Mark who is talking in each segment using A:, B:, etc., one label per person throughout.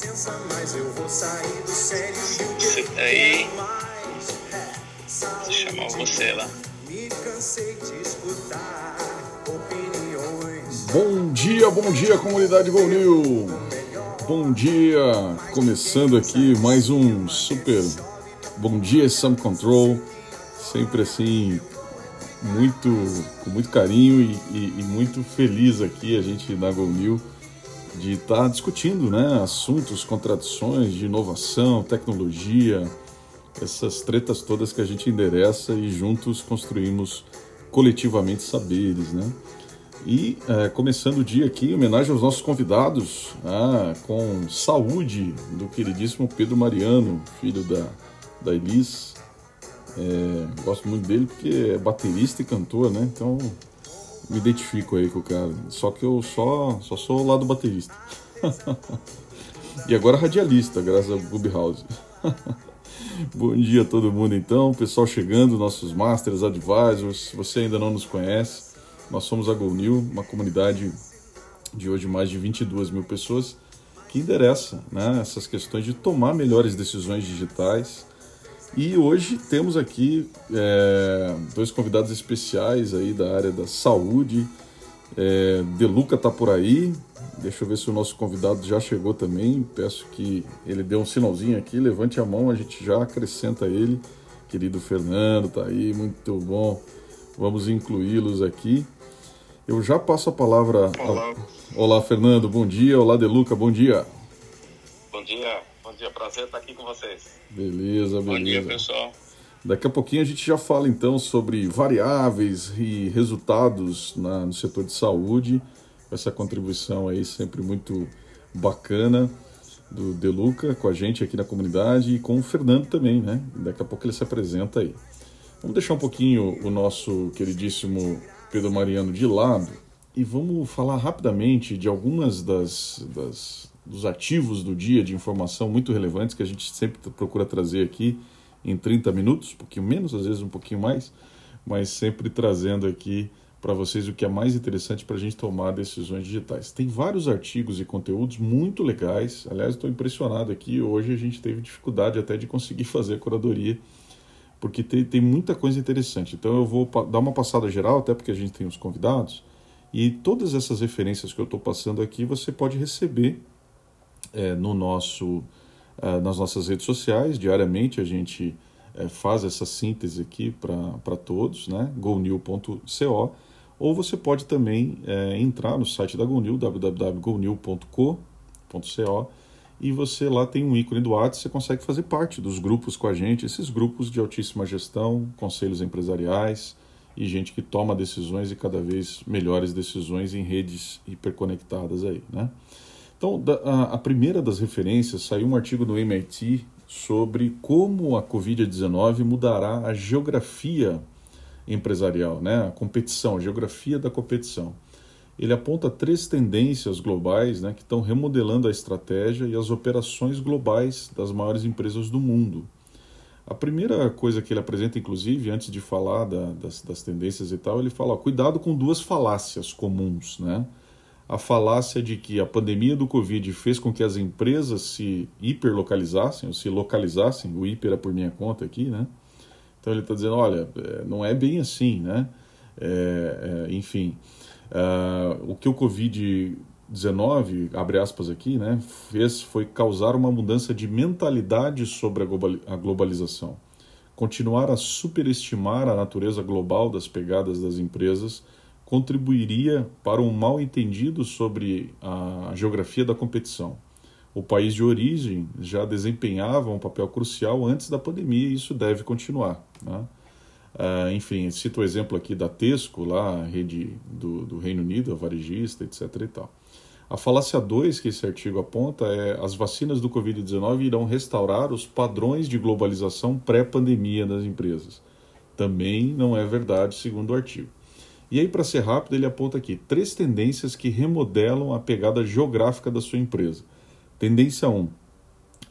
A: licença, mas eu vou sair do sério.
B: Você tá aí? Vou chamar você lá.
A: Me cansei de escutar opiniões.
C: Bom dia, bom dia, comunidade Gol New. Bom dia, começando aqui mais um super Bom dia Sam Control, sempre assim muito com muito carinho e, e- e muito feliz aqui a gente na Gol New de estar discutindo, né, assuntos, contradições de inovação, tecnologia, essas tretas todas que a gente endereça e juntos construímos coletivamente saberes, né? E é, começando o dia aqui, em homenagem aos nossos convidados, ah, com saúde do queridíssimo Pedro Mariano, filho da, da Elis. É, gosto muito dele porque é baterista e cantor, né? Então me identifico aí com o cara. Só que eu só, só sou o lado baterista. e agora radialista, graças ao Clubhouse. Bom dia a todo mundo então, pessoal chegando, nossos Masters Advisors. Se você ainda não nos conhece, nós somos a Go New, uma comunidade de hoje mais de 22 mil pessoas que endereça né, essas questões de tomar melhores decisões digitais. E hoje temos aqui é, dois convidados especiais aí da área da saúde. É, Deluca tá por aí. Deixa eu ver se o nosso convidado já chegou também. Peço que ele dê um sinalzinho aqui, levante a mão, a gente já acrescenta ele. Querido Fernando tá aí, muito bom. Vamos incluí-los aqui. Eu já passo a palavra. ao-
B: Olá,
C: Olá, Fernando, bom dia. Olá, Deluca, bom dia.
B: bom dia, dia, prazer estar aqui com vocês.
C: Beleza,
B: Bom dia,
C: beleza.
B: pessoal.
C: Daqui a pouquinho a gente já fala então sobre variáveis e resultados na- no setor de saúde. Essa contribuição aí sempre muito bacana do Deluca com a gente aqui na comunidade e com o Fernando também, né? Daqui a pouco ele se apresenta aí. Vamos deixar um pouquinho o nosso queridíssimo Pedro Mariano de lado e vamos falar rapidamente de algumas das, das- dos ativos do dia de informação muito relevantes que a gente sempre procura trazer aqui em 30 minutos, um pouquinho menos, às vezes um pouquinho mais, mas sempre trazendo aqui para vocês o que é mais interessante para a gente tomar decisões digitais. Tem vários artigos e conteúdos muito legais. Aliás, estou impressionado aqui. Hoje a gente teve dificuldade até de conseguir fazer a curadoria porque tem, tem muita coisa interessante. Então eu vou dar uma passada geral, até porque a gente tem os convidados, e todas essas referências que eu estou passando aqui você pode receber é, no nosso, ah, nas nossas redes sociais. Diariamente a gente é, faz essa síntese aqui para todos, né? gonew.co, ou você pode também é, entrar no site da GoNew, www.gonew.co, e você lá tem um ícone do WhatsApp, você consegue fazer parte dos grupos com a gente, esses grupos de altíssima gestão, conselhos empresariais e gente que toma decisões e cada vez melhores decisões em redes hiperconectadas aí, né? Então, a, primeira das referências saiu um artigo no MIT sobre como a Covid-19 mudará a geografia empresarial, né? A competição, a geografia da competição. Ele aponta três tendências globais né, que estão remodelando a estratégia e as operações globais das maiores empresas do mundo. A primeira coisa que ele apresenta, inclusive, antes de falar da- das, das tendências e tal, ele fala: ó, cuidado com duas falácias comuns. Né? A falácia de que a pandemia do Covid fez com que as empresas se hiperlocalizassem, ou se localizassem, o hiper é por minha conta aqui, né? Então ele está dizendo: olha, é, não é bem assim, né? É, é, enfim, ah, o que o Covid-19, abre aspas aqui, né, fez foi causar uma mudança de mentalidade sobre a globalização. Continuar a superestimar a natureza global das pegadas das empresas contribuiria para um mal entendido sobre a geografia da competição. O país de origem já desempenhava um papel crucial antes da pandemia e isso deve continuar. Né? Ah, enfim, cito o exemplo aqui da Tesco, lá, rede do, do Reino Unido, a varejista, etc. E tal. A falácia 2 que esse artigo aponta é as vacinas do Covid-19 irão restaurar os padrões de globalização pré-pandemia das empresas. Também não é verdade, segundo o artigo. E aí, para ser rápido, ele aponta aqui três tendências que remodelam a pegada geográfica da sua empresa. Tendência 1. Um,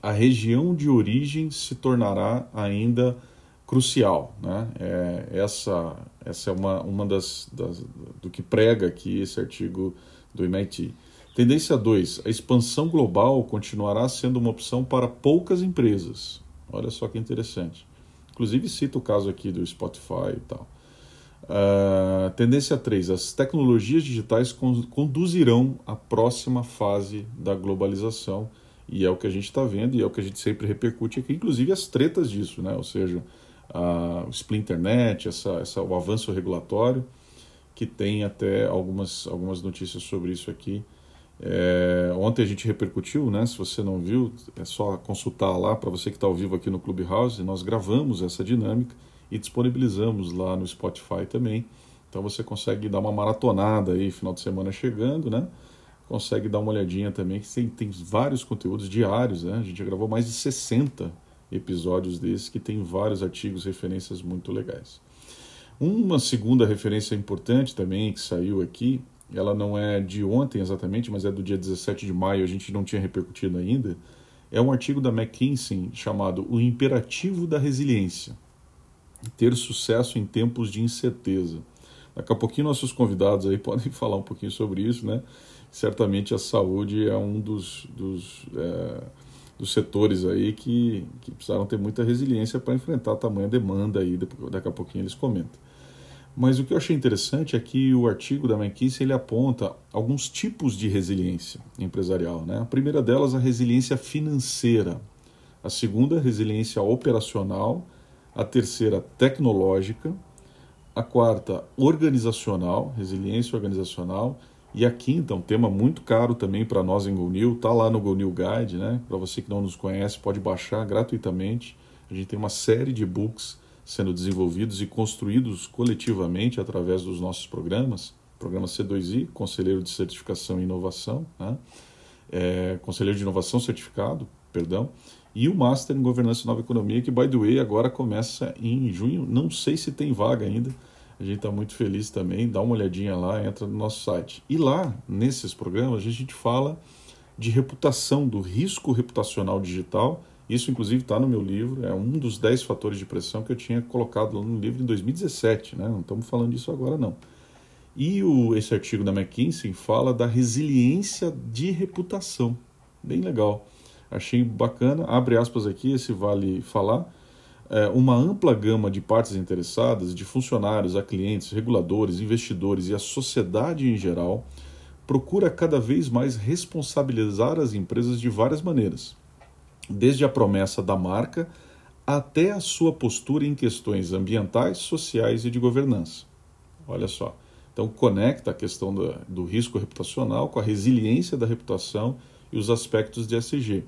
C: a região de origem se tornará ainda crucial. Né? É, essa, essa é uma, uma das, das do que prega aqui esse artigo do MIT. Tendência 2: a expansão global continuará sendo uma opção para poucas empresas. Olha só que interessante. Inclusive, cita o caso aqui do Spotify e tal. Uh, tendência 3: as tecnologias digitais conduzirão à próxima fase da globalização. E é o que a gente está vendo e é o que a gente sempre repercute aqui, inclusive as tretas disso, né? ou seja, a, o Splinternet, essa, essa, o avanço regulatório, que tem até algumas, algumas notícias sobre isso aqui é, ontem a gente repercutiu, né? Se você não viu, é só consultar lá para você que está ao vivo aqui no Clubhouse. Nós gravamos essa dinâmica e disponibilizamos lá no Spotify também. Então você consegue dar uma maratonada aí, final de semana chegando, né? Consegue dar uma olhadinha também, que tem, tem vários conteúdos diários, né? A gente já gravou mais de 60 episódios desses, que tem vários artigos, referências muito legais. Uma segunda referência importante também que saiu aqui ela não é de ontem exatamente, mas é do dia 17 de maio, a gente não tinha repercutido ainda. É um artigo da McKinsey chamado O Imperativo da Resiliência Ter sucesso em tempos de incerteza. Daqui a pouquinho nossos convidados aí podem falar um pouquinho sobre isso, né? Certamente a saúde é um dos, dos, é, dos setores aí que, que precisaram ter muita resiliência para enfrentar a tamanha demanda aí, daqui a pouquinho eles comentam. Mas o que eu achei interessante é que o artigo da McKinsey ele aponta alguns tipos de resiliência empresarial. Né? A primeira delas, a resiliência financeira. A segunda, a resiliência operacional. A terceira, tecnológica. A quarta, organizacional, resiliência organizacional. E a quinta, um tema muito caro também para nós em GoNew, está lá no GoNew Guide, né? Para você que não nos conhece, pode baixar gratuitamente. A gente tem uma série de books sendo desenvolvidos e construídos coletivamente através dos nossos programas, programa C2I, Conselheiro de Certificação e Inovação, né? é, Conselheiro de Inovação Certificado, perdão, e o Master em Governança e Nova Economia, que, by the way, agora começa em junho, não sei se tem vaga ainda, a gente está muito feliz também, dá uma olhadinha lá, entra no nosso site. E lá, nesses programas, a gente fala de reputação, do risco reputacional digital isso, inclusive, está no meu livro, é um dos 10 fatores de pressão que eu tinha colocado lá no livro em 2017, né? não estamos falando disso agora, não. E o, esse artigo da McKinsey fala da resiliência de reputação. Bem legal. Achei bacana. Abre aspas aqui, esse vale falar. É, uma ampla gama de partes interessadas, de funcionários a clientes, reguladores, investidores e a sociedade em geral, procura cada vez mais responsabilizar as empresas de várias maneiras desde a promessa da marca até a sua postura em questões ambientais, sociais e de governança. Olha só. Então, conecta a questão do, do risco reputacional com a resiliência da reputação e os aspectos de SG.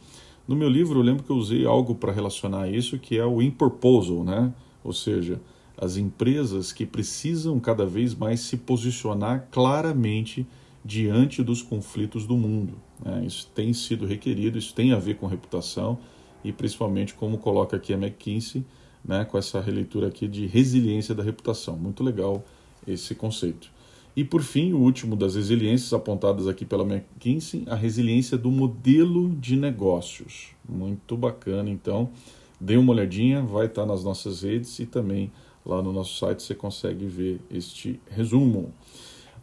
C: No meu livro, eu lembro que eu usei algo para relacionar isso, que é o in proposal, né? ou seja, as empresas que precisam cada vez mais se posicionar claramente diante dos conflitos do mundo. Né? Isso tem sido requerido, isso tem a ver com reputação e principalmente como coloca aqui a McKinsey, né, com essa releitura aqui de resiliência da reputação. Muito legal esse conceito. E por fim, o último das resiliências apontadas aqui pela McKinsey, a resiliência do modelo de negócios. Muito bacana, então, dê uma olhadinha, vai estar nas nossas redes e também lá no nosso site você consegue ver este resumo.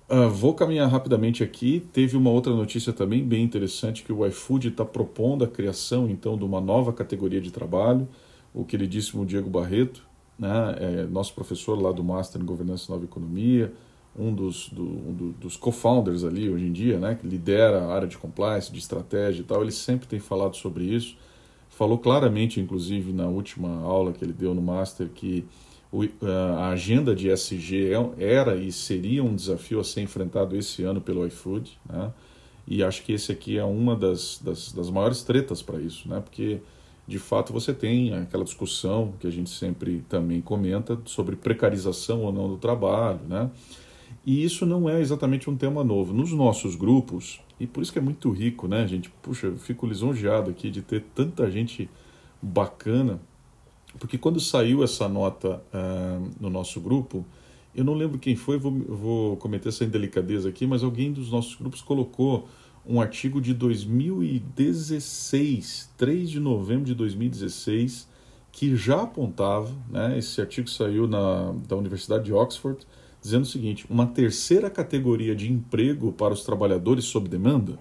C: Uh, vou caminhar rapidamente aqui. Teve uma outra notícia também bem interessante que o iFood está propondo a criação então de uma nova categoria de trabalho. O queridíssimo Diego Barreto, né, é nosso professor lá do Master em Governança e Nova Economia, um dos, do, um dos co-founders ali hoje em dia, né, que lidera a área de compliance, de estratégia e tal. Ele sempre tem falado sobre isso. Falou claramente, inclusive, na última aula que ele deu no Master, que a agenda de SG é, era e seria um desafio a ser enfrentado esse ano pelo iFood, né? E acho que esse aqui é uma das, das, das maiores tretas para isso, né? Porque de fato você tem aquela discussão que a gente sempre também comenta sobre precarização ou não do trabalho, né? E isso não é exatamente um tema novo. Nos nossos grupos, e por isso que é muito rico, né, gente? Puxa, eu fico lisonjeado aqui de ter tanta gente bacana porque quando saiu essa nota uh, no nosso grupo, eu não lembro quem foi, vou, vou cometer essa indelicadeza aqui, mas alguém dos nossos grupos colocou um artigo de 2016, 3 de novembro de 2016, que já apontava, né, esse artigo saiu na, da Universidade de Oxford, dizendo o seguinte: uma terceira categoria de emprego para os trabalhadores sob demanda.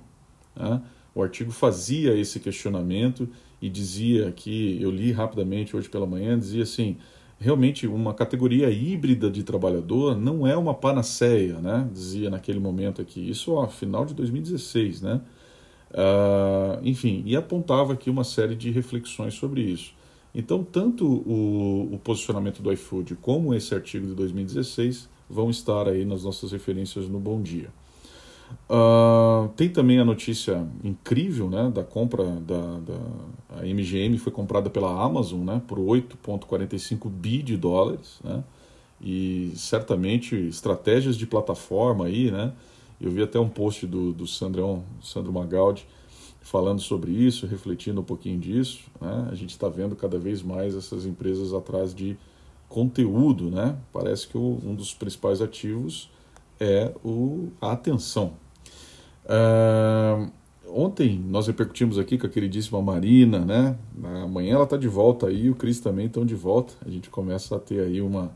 C: Né? O artigo fazia esse questionamento e dizia que, eu li rapidamente hoje pela manhã, dizia assim, realmente uma categoria híbrida de trabalhador não é uma panaceia, né? dizia naquele momento aqui, isso ó, final de 2016, né? Uh, enfim, e apontava aqui uma série de reflexões sobre isso. Então, tanto o, o, posicionamento do iFood como esse artigo de 2016 vão estar aí nas nossas referências no Bom Dia. Uh, tem também a notícia incrível né, da compra da, da a MGM foi comprada pela Amazon né, por 8,45 bi de dólares. Né, e certamente estratégias de plataforma aí, né? Eu vi até um post do, do Sandrão, Sandro Magaldi falando sobre isso, refletindo um pouquinho disso. Né? A gente está vendo cada vez mais essas empresas atrás de conteúdo, né? Parece que o, um dos principais ativos é o, a atenção. Uh, ontem nós repercutimos aqui com a queridíssima Marina, né? Amanhã ela está de volta aí, o Cris também estão de volta. A gente começa a ter aí uma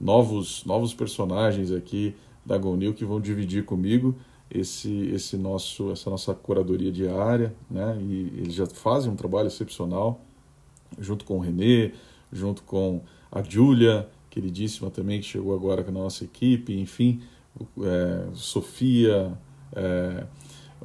C: novos novos personagens aqui da Gonil que vão dividir comigo esse esse nosso essa nossa curadoria diária, né? E eles já fazem um trabalho excepcional junto com o Renê, junto com a Júlia, queridíssima também que chegou agora com a nossa equipe, enfim, é, Sofia, é,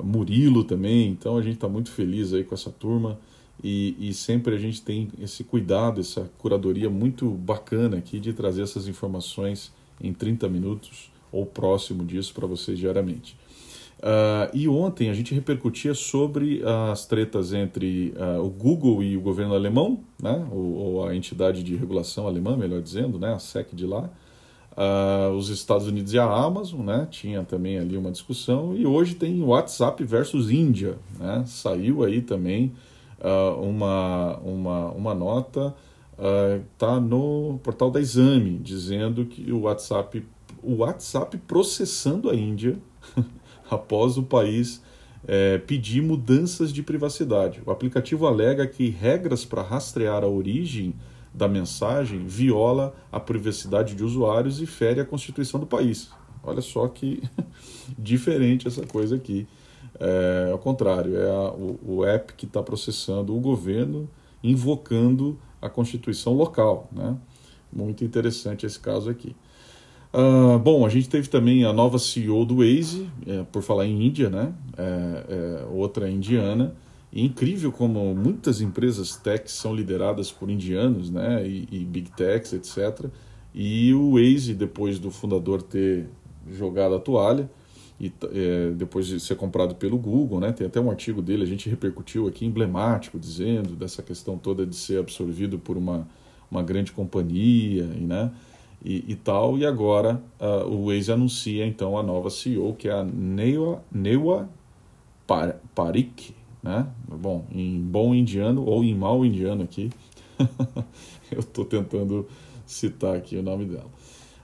C: Murilo também. Então a gente está muito feliz aí com essa turma e, e, sempre a gente tem esse cuidado, essa curadoria muito bacana aqui de trazer essas informações em 30 minutos ou próximo disso para vocês diariamente. Uh, e ontem a gente repercutia sobre as tretas entre uh, o Google e o governo alemão, né, ou, ou, a entidade de regulação alemã, melhor dizendo, né, a SEC de lá, Uh, os Estados Unidos e a Amazon, né? Tinha também ali uma discussão e hoje tem WhatsApp versus Índia, né? Saiu aí também uma, uma, uma nota, uh, tá no portal da Exame dizendo que o WhatsApp, o WhatsApp processando a Índia após o país é, pedir mudanças de privacidade. O aplicativo alega que regras para rastrear a origem da mensagem viola a privacidade de usuários e fere a Constituição do país. Olha só que diferente essa coisa aqui. É, ao contrário, é a, o, o app que está processando o governo invocando a Constituição local. Né? Muito interessante esse caso aqui. Uh, bom, a gente teve também a nova CEO do Waze, é, por falar em Índia, né? É, é, outra indiana, e incrível como muitas empresas tech são lideradas por indianos, né, e, e big techs, etc. E o Waze, depois do fundador ter jogado a toalha, e é, depois de ser comprado pelo Google, né, tem até um artigo dele, a gente repercutiu aqui, emblemático, dizendo dessa questão toda de ser absorvido por uma, uma grande companhia, né, e, e tal. E agora uh, o Waze anuncia então a nova CEO, que é a Newa, Newa Parik, né? Bom, em bom indiano ou em mau indiano aqui, eu estou tentando citar aqui o nome dela.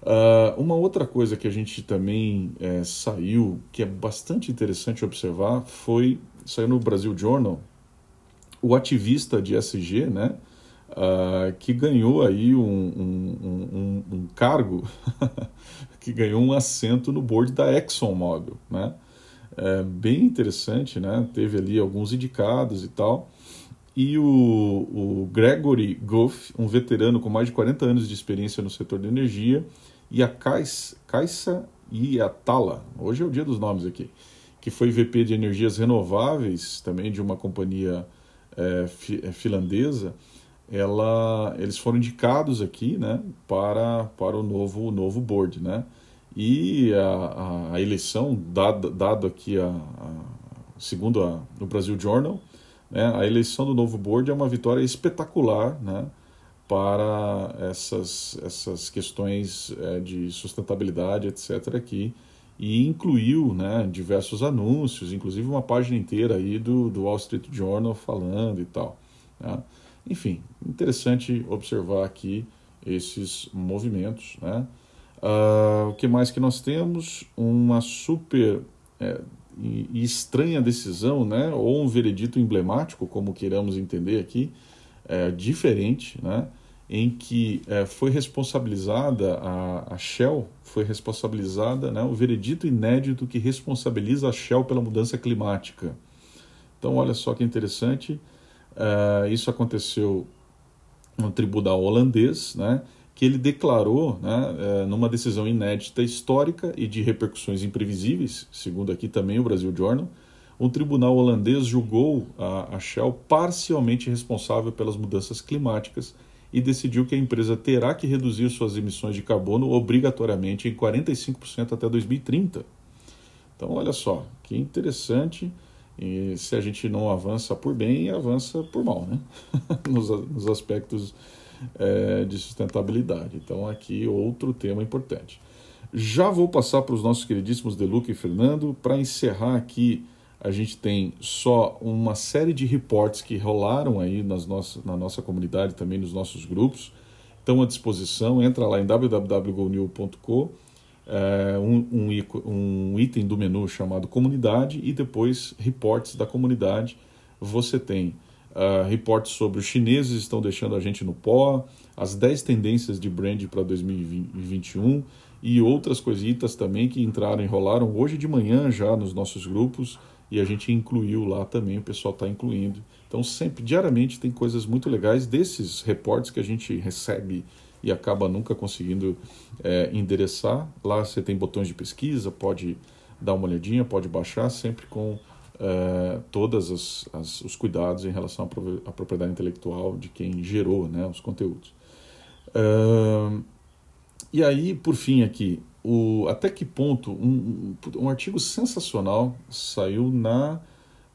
C: Uh, uma outra coisa que a gente também é, saiu, que é bastante interessante observar, foi, saiu no Brasil Journal, o ativista de SG, né, uh, que ganhou aí um, um, um, um cargo, que ganhou um assento no board da ExxonMobil, né, é, bem interessante, né? Teve ali alguns indicados e tal. E o, o Gregory Goff, um veterano com mais de 40 anos de experiência no setor de energia, e a Kaisa Iatala, hoje é o dia dos nomes aqui, que foi VP de energias renováveis, também de uma companhia é, é, finlandesa, ela, eles foram indicados aqui né, para, para o novo, novo board, né? E a, a, a eleição, dado, dado aqui, a, a segundo a, o Brasil Journal, né, a eleição do novo board é uma vitória espetacular né, para essas, essas questões é, de sustentabilidade, etc. aqui e incluiu né, diversos anúncios, inclusive uma página inteira aí do, do Wall Street Journal falando e tal. Né? Enfim, interessante observar aqui esses movimentos. Né? Uh, o que mais que nós temos? Uma super é, e estranha decisão, né? ou um veredito emblemático, como queiramos entender aqui, é, diferente, né? em que é, foi responsabilizada a, a, Shell, foi responsabilizada né, o veredito inédito que responsabiliza a Shell pela mudança climática. Então, olha só que interessante, uh, isso aconteceu no tribunal holandês, né, que ele declarou, né, uh, numa decisão inédita histórica e de repercussões imprevisíveis, segundo aqui também o Brasil Journal, um tribunal holandês julgou a, a Shell parcialmente responsável pelas mudanças climáticas e decidiu que a empresa terá que reduzir suas emissões de carbono obrigatoriamente em 45% até 2030. Então, olha só, que interessante. E se a gente não avança por bem, avança por mal, né? nos, nos, aspectos é, de sustentabilidade. Então, aqui outro tema importante. Já vou passar para os nossos queridíssimos Deluca e Fernando para encerrar aqui a gente tem só uma série de reportes que rolaram aí nas nossas, na nossa comunidade, também nos nossos grupos. Estão à disposição, entra lá em www.gonil.com, é, um, um, um item do menu chamado comunidade e depois reportes da comunidade. Você tem uh, reportes sobre os chineses estão deixando a gente no pó, as 10 tendências de brand para 2021 e outras coisitas também que entraram e rolaram hoje de manhã já nos nossos grupos e a gente incluiu lá também, o pessoal está incluindo. Então, sempre, diariamente, tem coisas muito legais desses reportes que a gente recebe e acaba nunca conseguindo é, endereçar. Lá você tem botões de pesquisa, pode dar uma olhadinha, pode baixar, sempre com é, todos os cuidados em relação à, propriedade intelectual de quem gerou né, os conteúdos. É, e aí, por fim, aqui, o, até que ponto um, um, artigo sensacional saiu na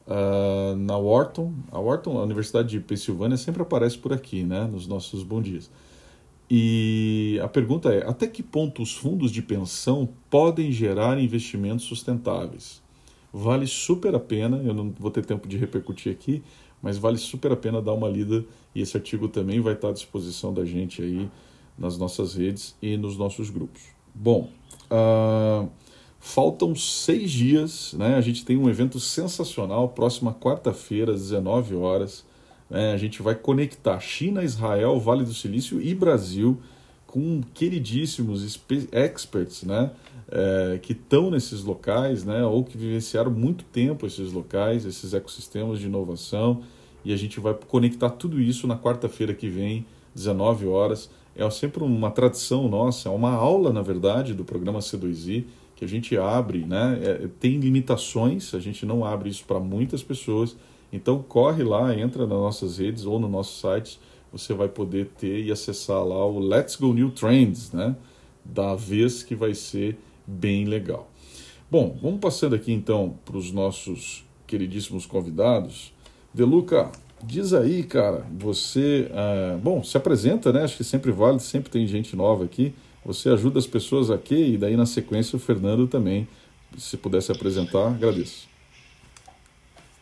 C: uh, na Wharton a Wharton a Universidade de Pensilvânia sempre aparece por aqui né nos nossos bons dias e a pergunta é até que ponto os fundos de pensão podem gerar investimentos sustentáveis vale super a pena eu não vou ter tempo de repercutir aqui mas vale super a pena dar uma lida e esse artigo também vai estar à disposição da gente aí nas nossas redes e nos nossos grupos bom Uh, faltam seis dias, né? A gente tem um evento sensacional, próxima quarta-feira, às 19 horas. Né? A gente vai conectar China, Israel, Vale do Silício e Brasil com queridíssimos experts, né? É, que estão nesses locais, né? Ou que vivenciaram muito tempo esses locais, esses ecossistemas de inovação. E a gente vai conectar tudo isso na quarta-feira que vem, 19 horas é sempre uma tradição nossa, é uma aula, na verdade, do programa C2I, que a gente abre, né? É, tem limitações, a gente não abre isso para muitas pessoas. Então corre lá, entra nas nossas redes ou no nosso site, você vai poder ter e acessar lá o Let's Go New Trends, né? Da vez que vai ser bem legal. Bom, vamos passando aqui então para os nossos queridíssimos convidados. Deluca, Diz aí, cara, você. Ah, bom, se apresenta, né? Acho que sempre vale, sempre tem gente nova aqui. Você ajuda as pessoas aqui e daí na sequência o Fernando também. Se pudesse apresentar, agradeço.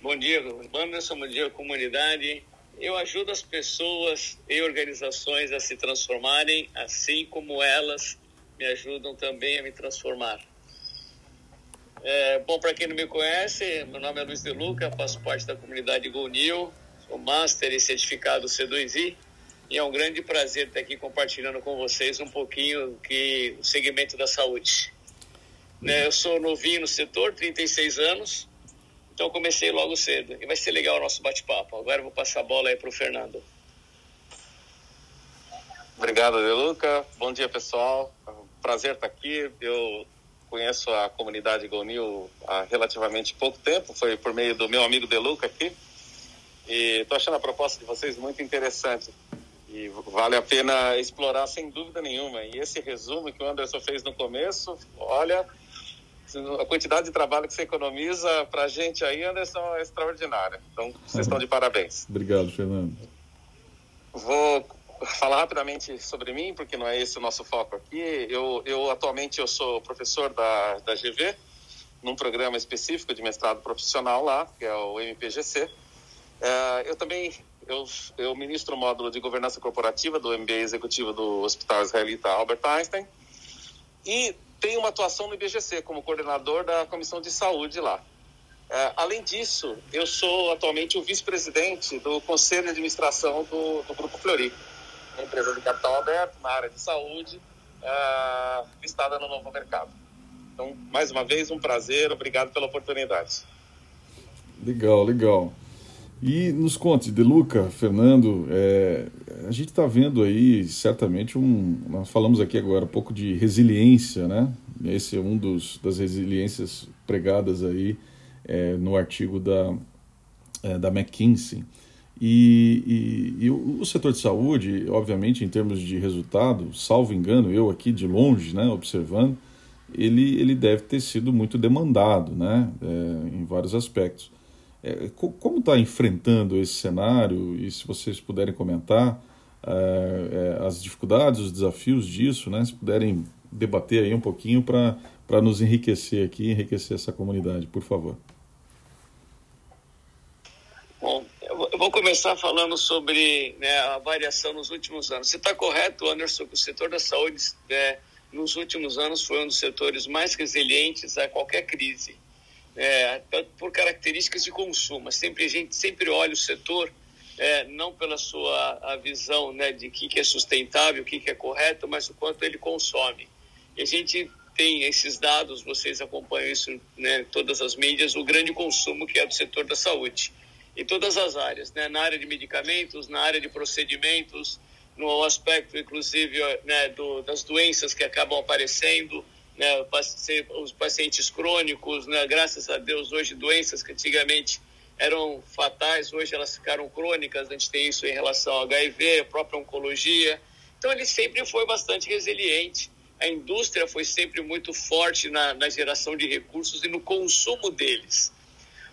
B: Bom dia, Anderson, bom dia, comunidade. Eu ajudo as pessoas e organizações a se transformarem, assim como elas me ajudam também a me transformar. É, bom, para quem não me conhece, meu nome é Luiz De Luca, faço parte da comunidade GoNew, o Master e certificado C2I. E é um grande prazer estar aqui compartilhando com vocês um pouquinho que o segmento da saúde. Né, eu sou novinho no setor, 36 anos, então comecei logo cedo. E vai ser legal o nosso bate-papo. Agora eu vou passar a bola aí para o Fernando. Obrigado, Deluca. Bom dia, pessoal. Prazer estar aqui. Eu conheço a comunidade Gonil há relativamente pouco tempo. Foi por meio do meu amigo Deluca aqui. E estou achando a proposta de vocês muito interessante. E vale a pena explorar sem dúvida nenhuma. E esse resumo que o Anderson fez no começo, olha, a quantidade de trabalho que você economiza para a gente aí, Anderson, é extraordinária. Então, vocês estão de parabéns.
C: Obrigado, Fernando.
B: Vou falar rapidamente sobre mim, porque não é esse o nosso foco aqui. Eu, eu atualmente eu sou professor da, da GV, num programa específico de mestrado profissional lá, que é o MPGC. É, eu também eu, eu ministro o módulo de governança corporativa do MBA executivo do Hospital Israelita Albert Einstein e tenho uma atuação no IBGC como coordenador da comissão de saúde lá. É, além disso, eu sou atualmente o vice-presidente do conselho de administração do, do Grupo Flori, uma empresa de capital aberto na área de saúde, é, listada no novo mercado. Então, mais uma vez, um prazer, obrigado pela oportunidade.
C: Legal, legal. E nos conte, De Luca, Fernando, é, a gente está vendo aí certamente um. Nós falamos aqui agora um pouco de resiliência, né? Esse é um dos das resiliências pregadas aí é, no artigo da, é, da McKinsey. E, e, e o, setor de saúde, obviamente, em termos de resultado, salvo engano, eu aqui de longe, né, observando, ele, ele deve ter sido muito demandado, né, é, em vários aspectos. É, como está enfrentando esse cenário e se vocês puderem comentar é, é, as dificuldades, os desafios disso, né, se puderem debater aí um pouquinho para nos enriquecer aqui, enriquecer essa comunidade, por favor.
D: Bom, eu vou começar falando sobre né, a variação nos últimos anos. Você está correto, Anderson, que o setor da saúde é, nos últimos anos foi um dos setores mais resilientes a qualquer crise, é, por características de consumo. Sempre a gente sempre olha o setor é, não pela sua a visão né, de o que, que é sustentável, o que, que é correto, mas o quanto ele consome. E a gente tem esses dados, vocês acompanham isso né, todas as mídias, o grande consumo que é do setor da saúde em todas as áreas, né? na área de medicamentos, na área de procedimentos, no aspecto, inclusive, né, do, das doenças que acabam aparecendo, né, os pacientes crônicos, né, graças a Deus, hoje, doenças que antigamente eram fatais, hoje elas ficaram crônicas, a gente tem isso em relação ao HIV, própria oncologia. Então, ele sempre foi bastante resiliente. A indústria foi sempre muito forte na, na geração de recursos e no consumo deles.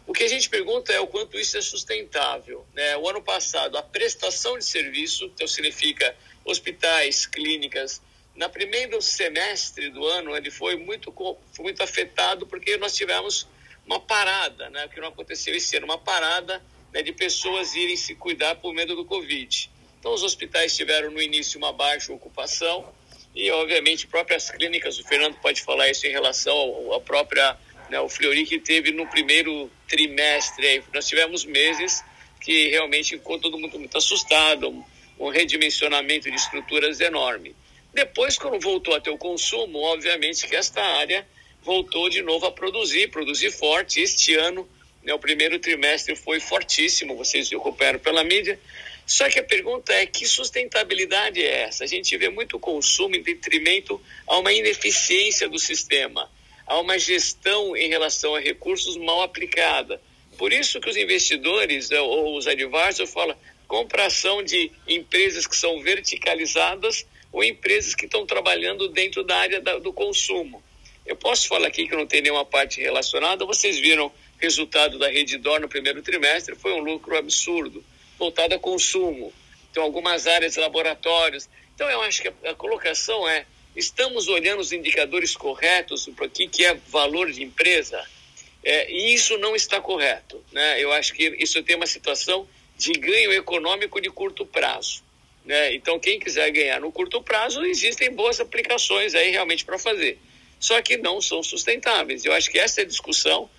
D: O que a gente pergunta é o quanto isso é sustentável. Né? O ano passado, a prestação de serviço, então significa hospitais, clínicas, na primeiro semestre do ano ele foi muito, foi muito afetado porque nós tivemos uma parada, né? que não aconteceu esse ano, uma parada né, de pessoas irem se cuidar por medo do Covid. Então os hospitais tiveram no início uma baixa ocupação e obviamente próprias clínicas, o Fernando pode falar isso em relação à própria né, o Fleury que teve no primeiro trimestre. Aí, nós tivemos meses que realmente ficou todo mundo muito assustado, um redimensionamento de estruturas enorme. Depois, quando voltou a ter o consumo, obviamente que esta área voltou de novo a produzir, produzir forte. Este ano, né, o primeiro trimestre foi fortíssimo, vocês acompanharam pela mídia. Só que a pergunta é: que sustentabilidade é essa? A gente vê muito consumo em detrimento a uma ineficiência do sistema há uma gestão em relação a recursos mal aplicada. Por isso que os investidores eh, ou os advisors falam compração de empresas que são verticalizadas ou empresas que estão trabalhando dentro da área da, do consumo. Eu posso falar aqui que não tem nenhuma parte relacionada, vocês viram o resultado da Redditor no primeiro trimestre, foi um lucro absurdo, voltado a consumo. Então, algumas áreas, laboratórios. Então, eu acho que a, a colocação é Estamos olhando os indicadores corretos para o que é valor de empresa? É, e isso não está correto. Né? Eu acho que isso tem uma situação de ganho econômico de curto prazo. Né? Então, quem quiser ganhar no curto prazo, existem boas aplicações aí realmente para fazer. Só que não são sustentáveis. Eu acho que essa é a discussão.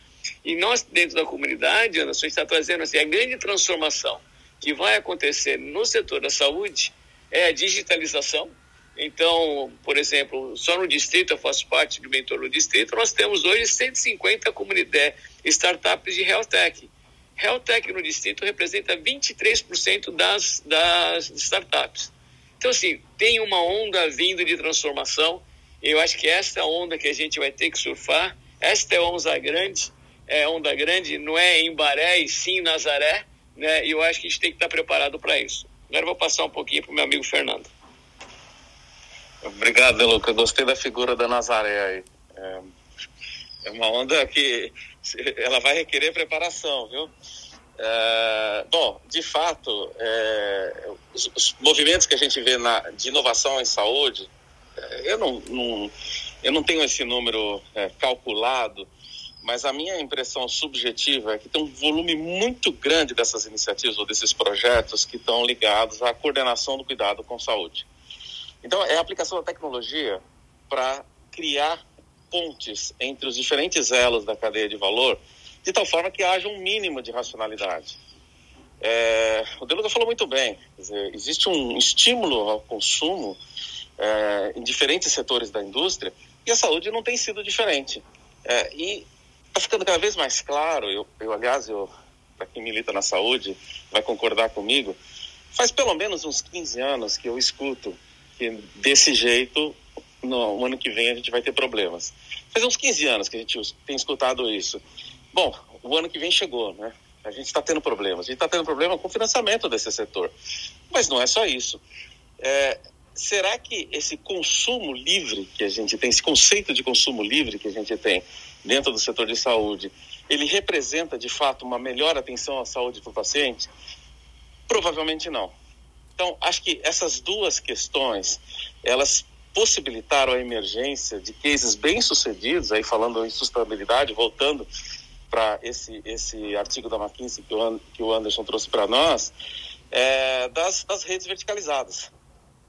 D: E nós, dentro da comunidade, Anderson, está trazendo assim, a grande transformação que vai acontecer no setor da saúde é a digitalização, então, por exemplo, só no distrito, eu faço parte do mentor no distrito, nós temos hoje 150 comunidades, startups de Health Tech. Health Tech no distrito representa 23% das, das startups. Então, assim, tem uma onda vindo de transformação. Eu acho que esta onda que a gente vai ter que surfar, esta é onda grande, é onda grande, não é em Baré e sim em Nazaré, né? E eu acho que a gente tem que estar preparado para isso. Agora vou passar um pouquinho para o meu amigo Fernando.
B: Obrigado, Luca. Gostei da figura da Nazaré aí. É, é, uma onda que ela vai requerer preparação, viu? É, bom, de fato, é, os, os, movimentos que a gente vê na, de inovação em saúde, é, eu não, não, eu não tenho esse número é, calculado, mas a minha impressão subjetiva é que tem um volume muito grande dessas iniciativas ou desses projetos que estão ligados à coordenação do cuidado com saúde. Então, é a aplicação da tecnologia para criar pontes entre os diferentes elos da cadeia de valor, de tal forma que haja um mínimo de racionalidade. É, o Deluca falou muito bem, dizer, existe um estímulo ao consumo é, em diferentes setores da indústria e a saúde não tem sido diferente. É, e está ficando cada vez mais claro, eu, eu aliás, eu, para quem milita na saúde, vai concordar comigo, faz pelo menos uns 15 anos que eu escuto que desse jeito, no ano que vem a gente vai ter problemas. Faz uns 15 anos que a gente tem escutado isso. Bom, o ano que vem chegou, né? A gente está tendo problemas. A gente está tendo problema com o financiamento desse setor. Mas não é só isso. É, será que esse consumo livre que a gente tem, esse conceito de consumo livre que a gente tem dentro do setor de saúde, ele representa de fato uma melhor atenção à saúde do paciente? Provavelmente não. Então, acho que essas duas questões, elas possibilitaram a emergência de cases bem-sucedidos, aí falando em sustentabilidade, voltando para esse, esse artigo da McKinsey que o, que o Anderson trouxe para nós, é, das, das redes verticalizadas.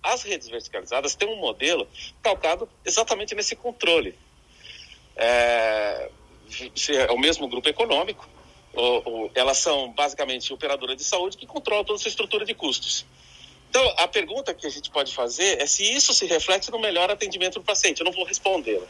B: As redes verticalizadas têm um modelo calcado exatamente nesse controle. É, é o mesmo grupo econômico, ou, ou, elas são basicamente operadoras de saúde que controlam toda essa estrutura de custos. Então, a pergunta que a gente pode fazer é se isso se reflete no melhor atendimento do paciente. Eu não vou respondê-la,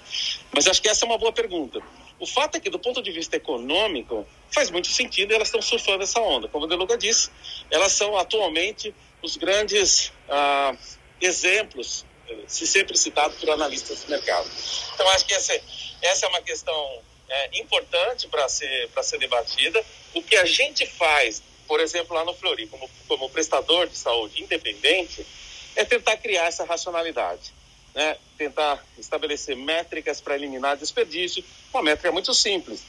B: mas acho que essa é uma boa pergunta. O fato é que, do ponto de vista econômico, faz muito sentido elas estão surfando essa onda. Como a Deluga disse, elas são atualmente os grandes ah, exemplos, se sempre citado por analistas do mercado. Então, acho que essa, essa é uma questão é, importante para ser, ser debatida. O que a gente faz por exemplo, lá no Flori, como, como prestador de saúde independente, é tentar criar essa racionalidade. Né? Tentar estabelecer métricas para eliminar desperdício. Uma métrica muito simples.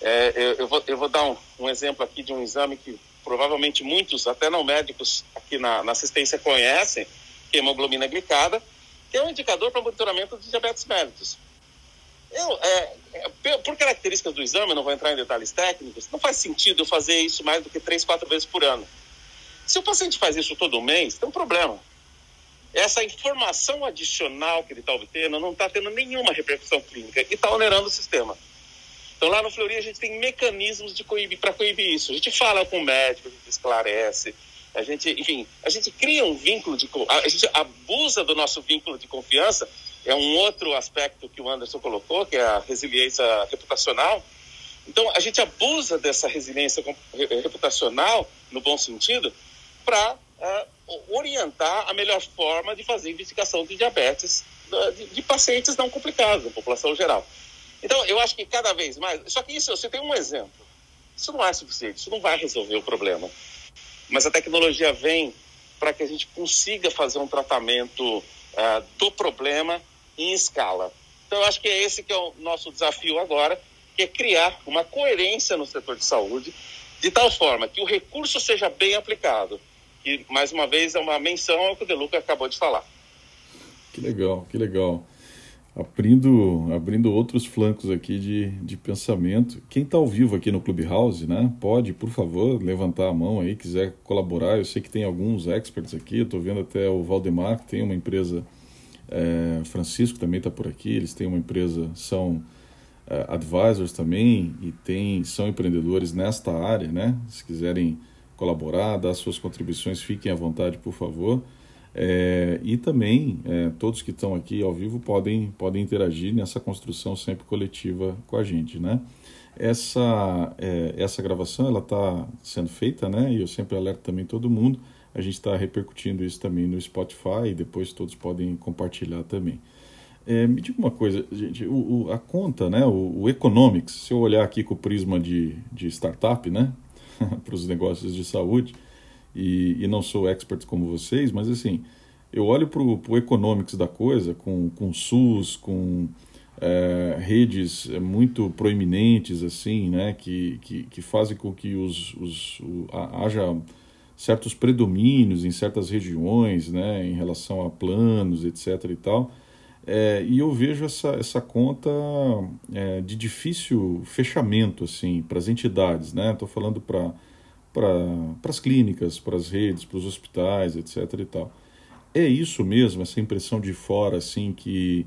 B: É, eu, eu, vou, eu vou dar um, um exemplo aqui de um exame que provavelmente muitos, até não médicos aqui na, na assistência conhecem, que é hemoglobina glicada, que é um indicador para monitoramento de diabetes mellitus. Eu, é, é, por características do exame, não vou entrar em detalhes técnicos, não faz sentido eu fazer isso mais do que três, quatro vezes por ano. Se o paciente faz isso todo mês, tem um problema. Essa informação adicional que ele está obtendo não está tendo nenhuma repercussão clínica e está onerando o sistema. Então, lá no Fleury, a gente tem mecanismos de coibir, para coibir isso. A gente fala com o médico, a gente esclarece, a gente, enfim, a gente cria um vínculo de. A gente abusa do nosso vínculo de confiança é um outro aspecto que o Anderson colocou, que é a resiliência reputacional. Então, a gente abusa dessa resiliência reputacional, no bom sentido, para uh, é, orientar a melhor forma de fazer investigação de diabetes de, de, pacientes não complicados, da população geral. Então, eu acho que cada vez mais. Só que isso, você tem um exemplo. Isso não é suficiente, isso não vai resolver o problema. Mas a tecnologia vem para que a gente consiga fazer um tratamento uh, do problema em escala. Então, eu acho que é esse que é o nosso desafio agora, que é criar uma coerência no setor de saúde, de tal forma que o recurso seja bem aplicado. E, mais uma vez, é uma menção ao que o Deluca acabou de falar.
C: Que legal, que legal. Abrindo, abrindo outros flancos aqui de, de pensamento. Quem está ao vivo aqui no Clubhouse, né? Pode, por favor, levantar a mão aí, quiser colaborar. Eu sei que tem alguns experts aqui. Estou vendo até o Valdemar, que tem uma empresa é, Francisco também está por aqui, eles têm uma empresa, são é, advisors também e tem, são empreendedores nesta área, né? Se quiserem colaborar, dar suas contribuições, fiquem à vontade, por favor. É, e também é, todos que estão aqui ao vivo podem, podem interagir nessa construção sempre coletiva com a gente, né? Essa, é, essa gravação ela está sendo feita, né? E eu sempre alerto também todo mundo a gente está repercutindo isso também no Spotify e depois todos podem compartilhar também. É, me diga uma coisa, gente, o, o, a conta, né, o, o, Economics, se eu olhar aqui com o prisma de, de startup, né, para os negócios de saúde, e, e não sou expert como vocês, mas assim, eu olho para o Economics da coisa, com, com SUS, com é, redes muito proeminentes, assim, né, que, que, que fazem com que os, os, o, haja certos predomínios em certas regiões, né, em relação a planos, etc. e tal. É, e eu vejo essa, essa conta é, de difícil fechamento assim para as entidades, né? Estou falando para para as clínicas, para as redes, para os hospitais, etc. e tal. É isso mesmo, essa impressão de fora assim que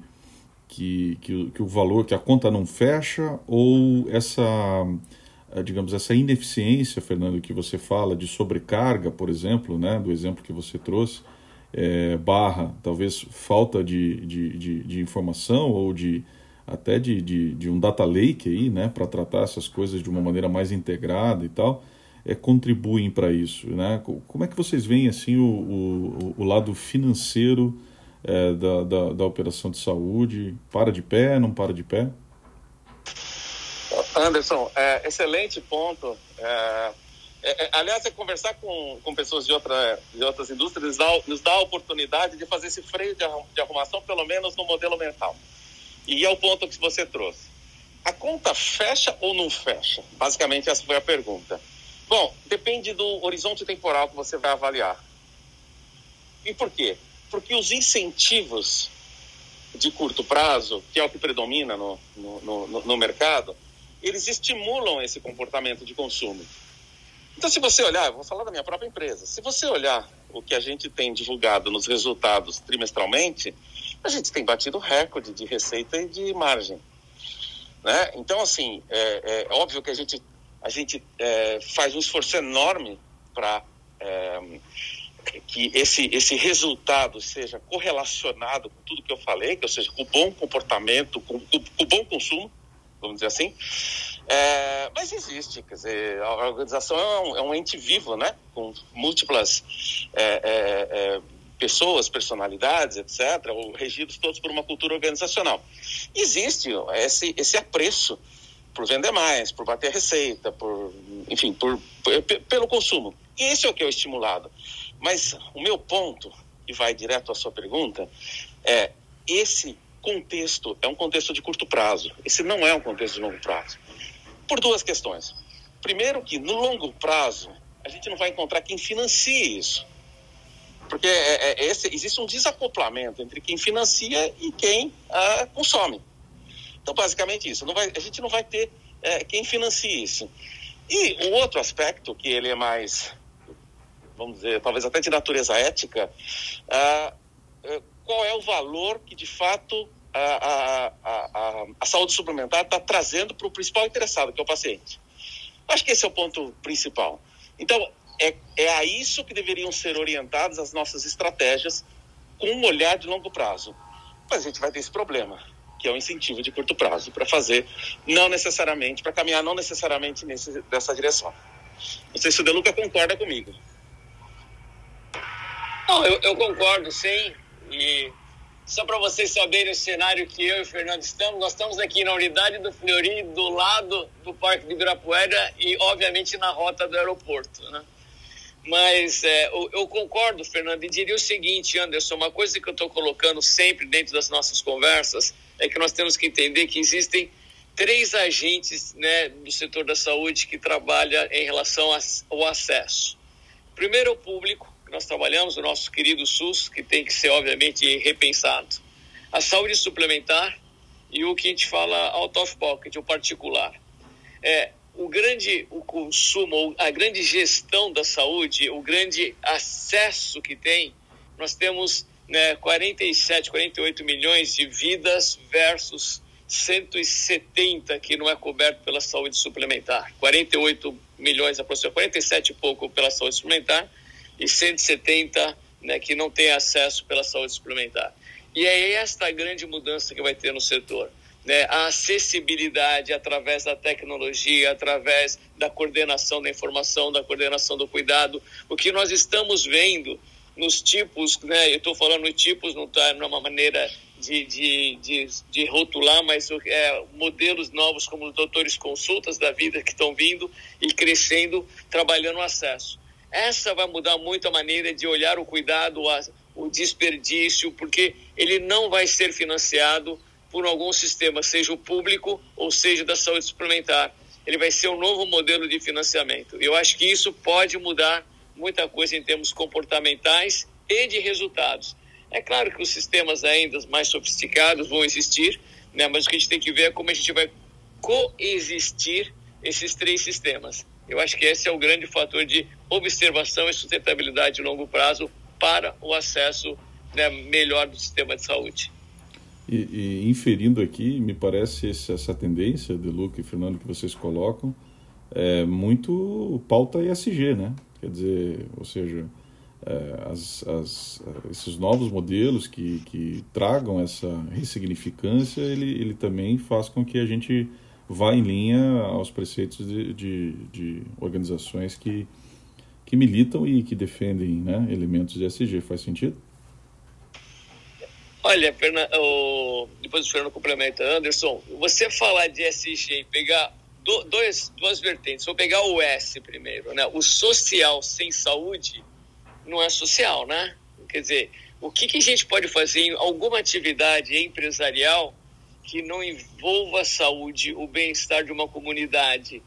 C: que, que, que o valor, que a conta não fecha ou essa digamos, essa ineficiência, Fernando, que você fala de sobrecarga, por exemplo, né, do exemplo que você trouxe, é, barra talvez falta de, de, de, de, informação ou de, até de, de, de um data lake aí, né, para tratar essas coisas de uma maneira mais integrada e tal, é, contribuem para isso, né? Como é que vocês veem assim o, o, o lado financeiro é, da, da, da, operação de saúde? Para de pé, não para de pé?
B: Anderson, é, excelente ponto. É, é, é aliás, é conversar com, com pessoas de, outra, de outras indústrias nos dá, nos dá a oportunidade de fazer esse freio de, de arrumação, pelo menos no modelo mental. E é o ponto que você trouxe. A conta fecha ou não fecha? Basicamente, essa foi a pergunta. Bom, depende do horizonte temporal que você vai avaliar. E por quê? Porque os incentivos de curto prazo, que é o que predomina no, no, no, no mercado, eles estimulam esse comportamento de consumo. Então, se você olhar, vou falar da minha própria empresa, se você olhar o que a gente tem divulgado nos resultados trimestralmente, a gente tem batido recorde de receita e de margem. Né? Então, assim, é, é óbvio que a gente, a gente é, faz um esforço enorme para é, que esse, esse resultado seja correlacionado com tudo que eu falei, que ou seja, com o bom comportamento, com, com, com o bom consumo, vamos dizer assim. É, mas existe, quer dizer, a organização é um, é um ente vivo, né? Com múltiplas é, é, é pessoas, personalidades, etc., ou regidos todos por uma cultura organizacional. Existe esse, esse apreço por vender mais, por bater receita, por, enfim, por, por, pelo consumo. Esse é o que é estimulado. Mas o meu ponto, e vai direto à sua pergunta, é esse contexto é um contexto de curto prazo. Esse não é um contexto de longo prazo. Por duas questões. Primeiro que no longo prazo a gente não vai encontrar quem financie isso. Porque é, é, é, esse, existe um desacoplamento entre quem financia e quem ah, consome. Então, basicamente isso. Vai, a gente não vai ter é, quem financie isso. E o outro aspecto, que ele é mais, vamos dizer, talvez até de natureza ética, ah, é, qual é o valor que, de fato, a, a, a, a saúde suplementar está trazendo para o principal interessado, que é o paciente. Acho que esse é o ponto principal. Então, é, é a isso que deveriam ser orientadas as nossas estratégias com um olhar de longo prazo. Mas a gente vai ter esse problema, que é o incentivo de curto prazo, para fazer, não necessariamente, para caminhar não necessariamente nesse, nessa direção. Não sei se o Deluca concorda comigo.
D: Não, eu, eu concordo, sim. E só para vocês saberem o cenário que eu e o Fernando estamos, nós estamos aqui na unidade do Fleury, do lado do Parque de Ibirapuera e, obviamente, na rota do aeroporto, né? Mas é, eu, eu, concordo, Fernando, e diria o seguinte, Anderson: uma coisa que eu estou colocando sempre dentro das nossas conversas é que nós temos que entender que existem três agentes né, do setor da saúde que trabalham em relação ao acesso. Primeiro, o público, que nós trabalhamos, o nosso querido SUS, que tem que ser, obviamente, repensado. A saúde suplementar e o que a gente fala out of pocket, o particular. É, o grande o consumo, a grande gestão da saúde, o grande acesso que tem, nós temos né, 47, 48 milhões de vidas versus 170 que não é coberto pela saúde suplementar. 48 milhões, aproximadamente 47 e pouco pela saúde suplementar e 170 né, que não tem acesso pela saúde suplementar. E é esta a grande mudança que vai ter no setor né, a acessibilidade através da tecnologia, através da coordenação da informação, da coordenação do cuidado. O que nós estamos vendo nos tipos, né, eu estou falando tipos, não está numa maneira de, de, de, de, rotular, mas é, modelos novos como os doutores consultas da vida que estão vindo e crescendo, trabalhando o acesso. Essa vai mudar muito a maneira de olhar o cuidado, o desperdício, porque ele não vai ser financiado por algum sistema, seja o público ou seja da saúde suplementar. Ele vai ser um novo modelo de financiamento. Eu acho que isso pode mudar muita coisa em termos comportamentais e de resultados. É claro que os sistemas ainda mais sofisticados vão existir, né, mas o que a gente tem que ver é como a gente vai coexistir esses três sistemas. Eu acho que esse é o grande fator de observação e sustentabilidade de longo prazo para o acesso né, melhor do sistema de saúde.
C: E, e, inferindo aqui, me parece essa tendência de Luca e Fernando que vocês colocam é muito pauta ESG, né? Quer dizer, ou seja, é, as, as, esses novos modelos que, que tragam essa ressignificância, ele, ele também faz com que a gente vá em linha aos preceitos de, de, de organizações que, que militam e que defendem né, elementos de SG. Faz sentido?
D: Olha, o, depois o Fernando complementa, Anderson, você falar de SG e pegar do, dois, duas vertentes, vou pegar o S primeiro, né? O social sem saúde não é social, né? Quer dizer, o que, que a gente pode fazer em alguma atividade empresarial que não envolva a saúde, o bem-estar de uma comunidade?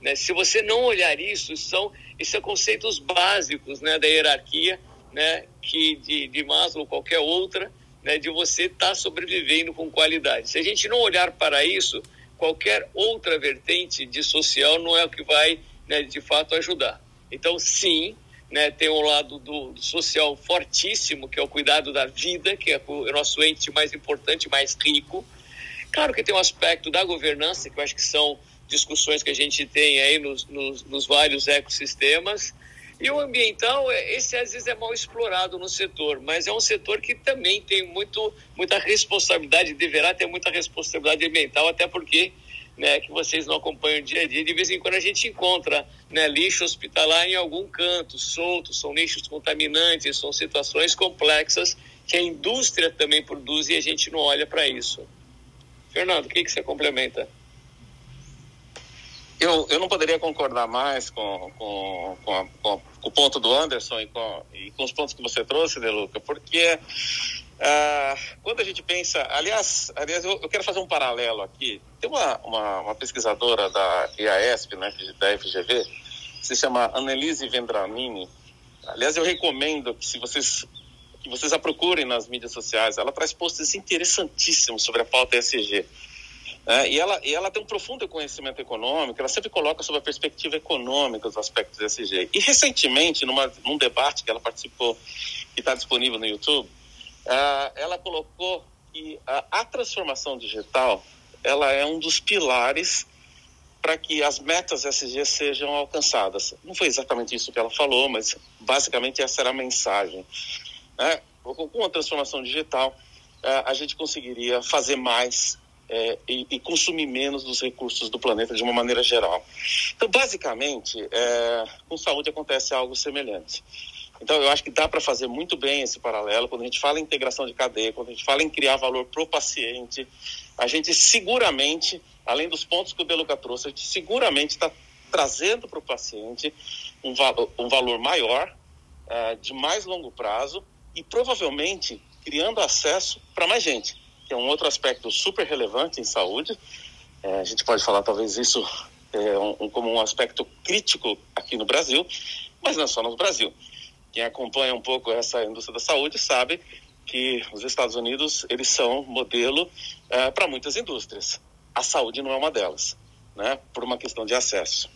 D: Né? Se você não olhar isso, são, esses são conceitos básicos né, da hierarquia né, que de, de Maslow, qualquer outra, né, de você estar tá sobrevivendo com qualidade. Se a gente não olhar para isso, qualquer outra vertente de social não é o que vai, né, de fato, ajudar. Então, sim, né, tem um lado do, do, social fortíssimo, que é o cuidado da vida, que é o nosso ente mais importante, mais rico. Claro que tem um aspecto da governança, que eu acho que são discussões que a gente tem aí nos, nos, nos vários ecossistemas. E o ambiental, é, esse às vezes é mal explorado no setor, mas é um setor que também tem muito, muita responsabilidade, deverá ter muita responsabilidade ambiental, até porque né, que vocês não acompanham dia a dia, de vez em quando a gente encontra né, lixo hospitalar em algum canto, solto, são lixos contaminantes, são situações complexas que a indústria também produz e a gente não olha para isso. Fernando, o que, que você complementa?
B: Eu, eu não poderia concordar mais com, com, com, a, com, o ponto do Anderson e com, e com os pontos que você trouxe, Deluca, porque ah, quando a gente pensa, aliás, aliás eu, eu, quero fazer um paralelo aqui. Tem uma, uma, uma pesquisadora da IASP, né, da FGV, que se chama Annelise Vendramini. Aliás, eu recomendo que se vocês que vocês a procurem nas mídias sociais. Ela traz posts interessantíssimos sobre a pauta ESG. É, e, ela, e ela tem um profundo conhecimento econômico, ela sempre coloca sobre a perspectiva econômica os aspectos do ESG. E recentemente, numa, num debate que ela participou, que está disponível no YouTube, Uh, ela colocou que a, a, transformação digital ela é um dos pilares para que as metas SG sejam alcançadas. Não foi exatamente isso que ela falou, mas basicamente essa era a mensagem. Né? Com a transformação digital, uh, a gente conseguiria fazer mais é, e, e, consumir menos dos recursos do planeta de uma maneira geral. Então, basicamente, é, com saúde acontece algo semelhante. Então, eu acho que dá para fazer muito bem esse paralelo. Quando a gente fala em integração de cadeia, quando a gente fala em criar valor para o paciente, a gente seguramente, além dos pontos que o Beluca trouxe, a gente seguramente está trazendo para o paciente um, valor, um valor maior, de mais longo prazo e provavelmente criando acesso para mais gente, que é um outro aspecto super relevante em saúde. É, a gente pode falar talvez isso é, um, como um aspecto crítico aqui no Brasil, mas não só no Brasil. Quem acompanha um pouco essa indústria da saúde sabe que os Estados Unidos eles são modelo é, para muitas indústrias. A saúde não é uma delas, né? Por uma questão de acesso.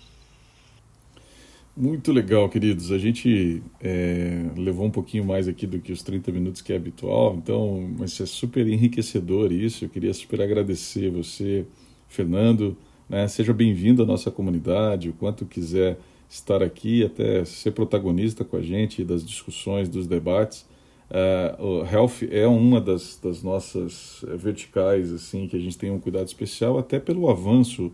C: Muito legal, queridos. A gente é, levou um pouquinho mais aqui do que os 30 minutos que é habitual, então, mas é super enriquecedor isso. Eu queria super agradecer você, Fernando. Né? Seja bem-vindo à nossa comunidade, o quanto quiser estar aqui, até ser protagonista com a gente das discussões, dos debates. Uh, o Health é uma das, das nossas eh, verticais assim que a gente tem um cuidado especial, até pelo avanço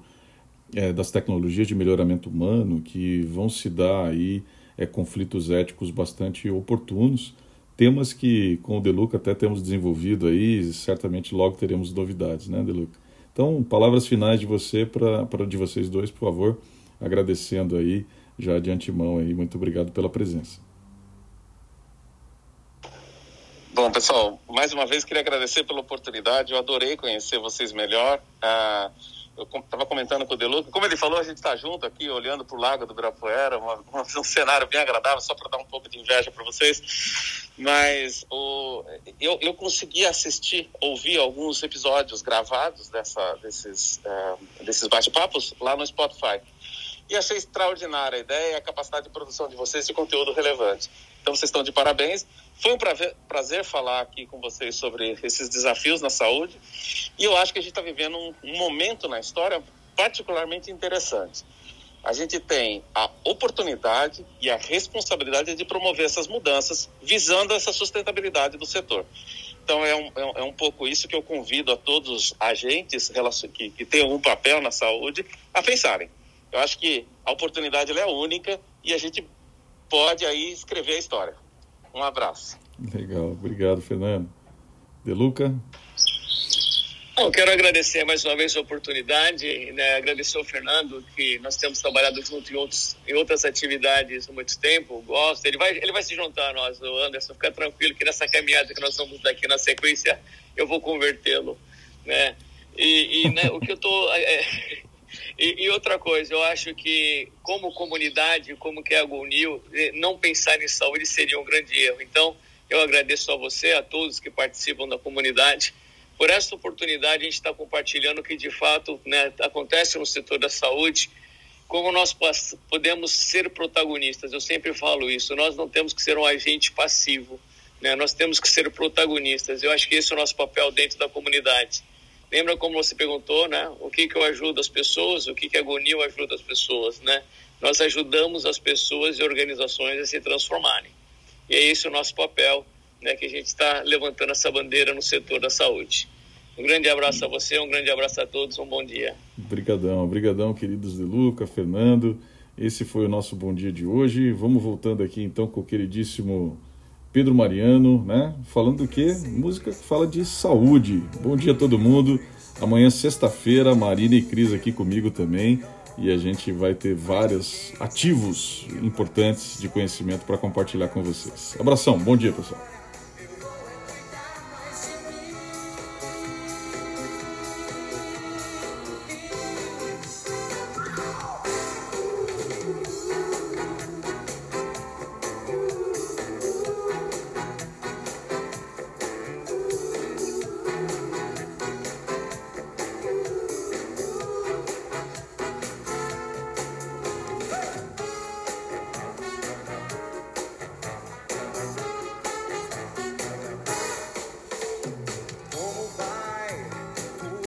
C: é, das tecnologias de melhoramento humano que vão se dar aí é, conflitos éticos bastante oportunos, temas que com o Deluca até temos desenvolvido aí, certamente logo teremos novidades, né, Deluca? Então, palavras finais de você para de vocês dois, por favor, agradecendo aí já de antemão aí. Muito obrigado pela presença.
B: Bom, pessoal, mais uma vez queria agradecer pela oportunidade. Eu adorei conhecer vocês melhor. Ah, eu estava comentando com o Deluca, como ele falou, a gente está junto aqui, olhando para o Lago do Ibirapuera, uma, uma, um cenário bem agradável, só para dar um pouco de inveja para vocês. Mas o, eu, eu consegui assistir, ouvir alguns episódios gravados dessa, desses, uh, desses bate-papos lá no Spotify e achei extraordinária a ideia e a capacidade de produção de vocês de conteúdo relevante. Então vocês estão de parabéns. Foi um prazer, falar aqui com vocês sobre esses desafios na saúde e eu acho que a gente está vivendo um, um, momento na história particularmente interessante. a gente tem a oportunidade e a responsabilidade de promover essas mudanças visando essa sustentabilidade do setor. Então, é um, é um é pouco isso que eu convido a todos os agentes que, que têm algum papel na saúde a pensarem. Eu acho que a oportunidade é única e a gente pode aí escrever a história. Um abraço.
C: Legal, obrigado, Fernando. Deluca?
D: Eu quero agradecer mais uma vez a oportunidade, né? agradecer ao Fernando, que nós temos trabalhado junto em, outros, em outras atividades há muito tempo, gosto. Ele vai, ele vai se juntar a nós, o Anderson, fica tranquilo que nessa caminhada que nós vamos daqui na sequência, eu vou convertê-lo. Né? E, e né, o que eu tô. É, é e, e, outra coisa, eu acho que como comunidade, como que é a GoNil, eh, não pensar em saúde seria um grande erro. Então, eu agradeço a você, a todos que participam da comunidade por essa oportunidade, a gente está compartilhando o que de fato né, acontece no setor da saúde, como nós podemos ser protagonistas. Eu sempre falo isso, nós não temos que ser um agente passivo, né? nós temos que ser protagonistas. Eu acho que esse é o nosso papel dentro da comunidade. Lembra como você perguntou, né? O que que eu ajudo as pessoas, o que que a Gonil ajuda as pessoas, né? Nós ajudamos as pessoas e organizações a se transformarem. E é esse o nosso papel né, que a gente está levantando essa bandeira no setor da saúde. Um grande abraço a você, um grande abraço a todos, um bom dia.
C: Obrigadão, obrigadão, queridos De Luca, Fernando. Esse foi o nosso bom dia de hoje. Vamos voltando aqui então com o queridíssimo Pedro Mariano, né? Falando do quê? Música que fala de saúde. Bom dia a todo mundo. Amanhã, sexta-feira, Marina e Cris aqui comigo também. E a gente vai ter vários ativos importantes de conhecimento para compartilhar com vocês. Abração, bom dia, pessoal.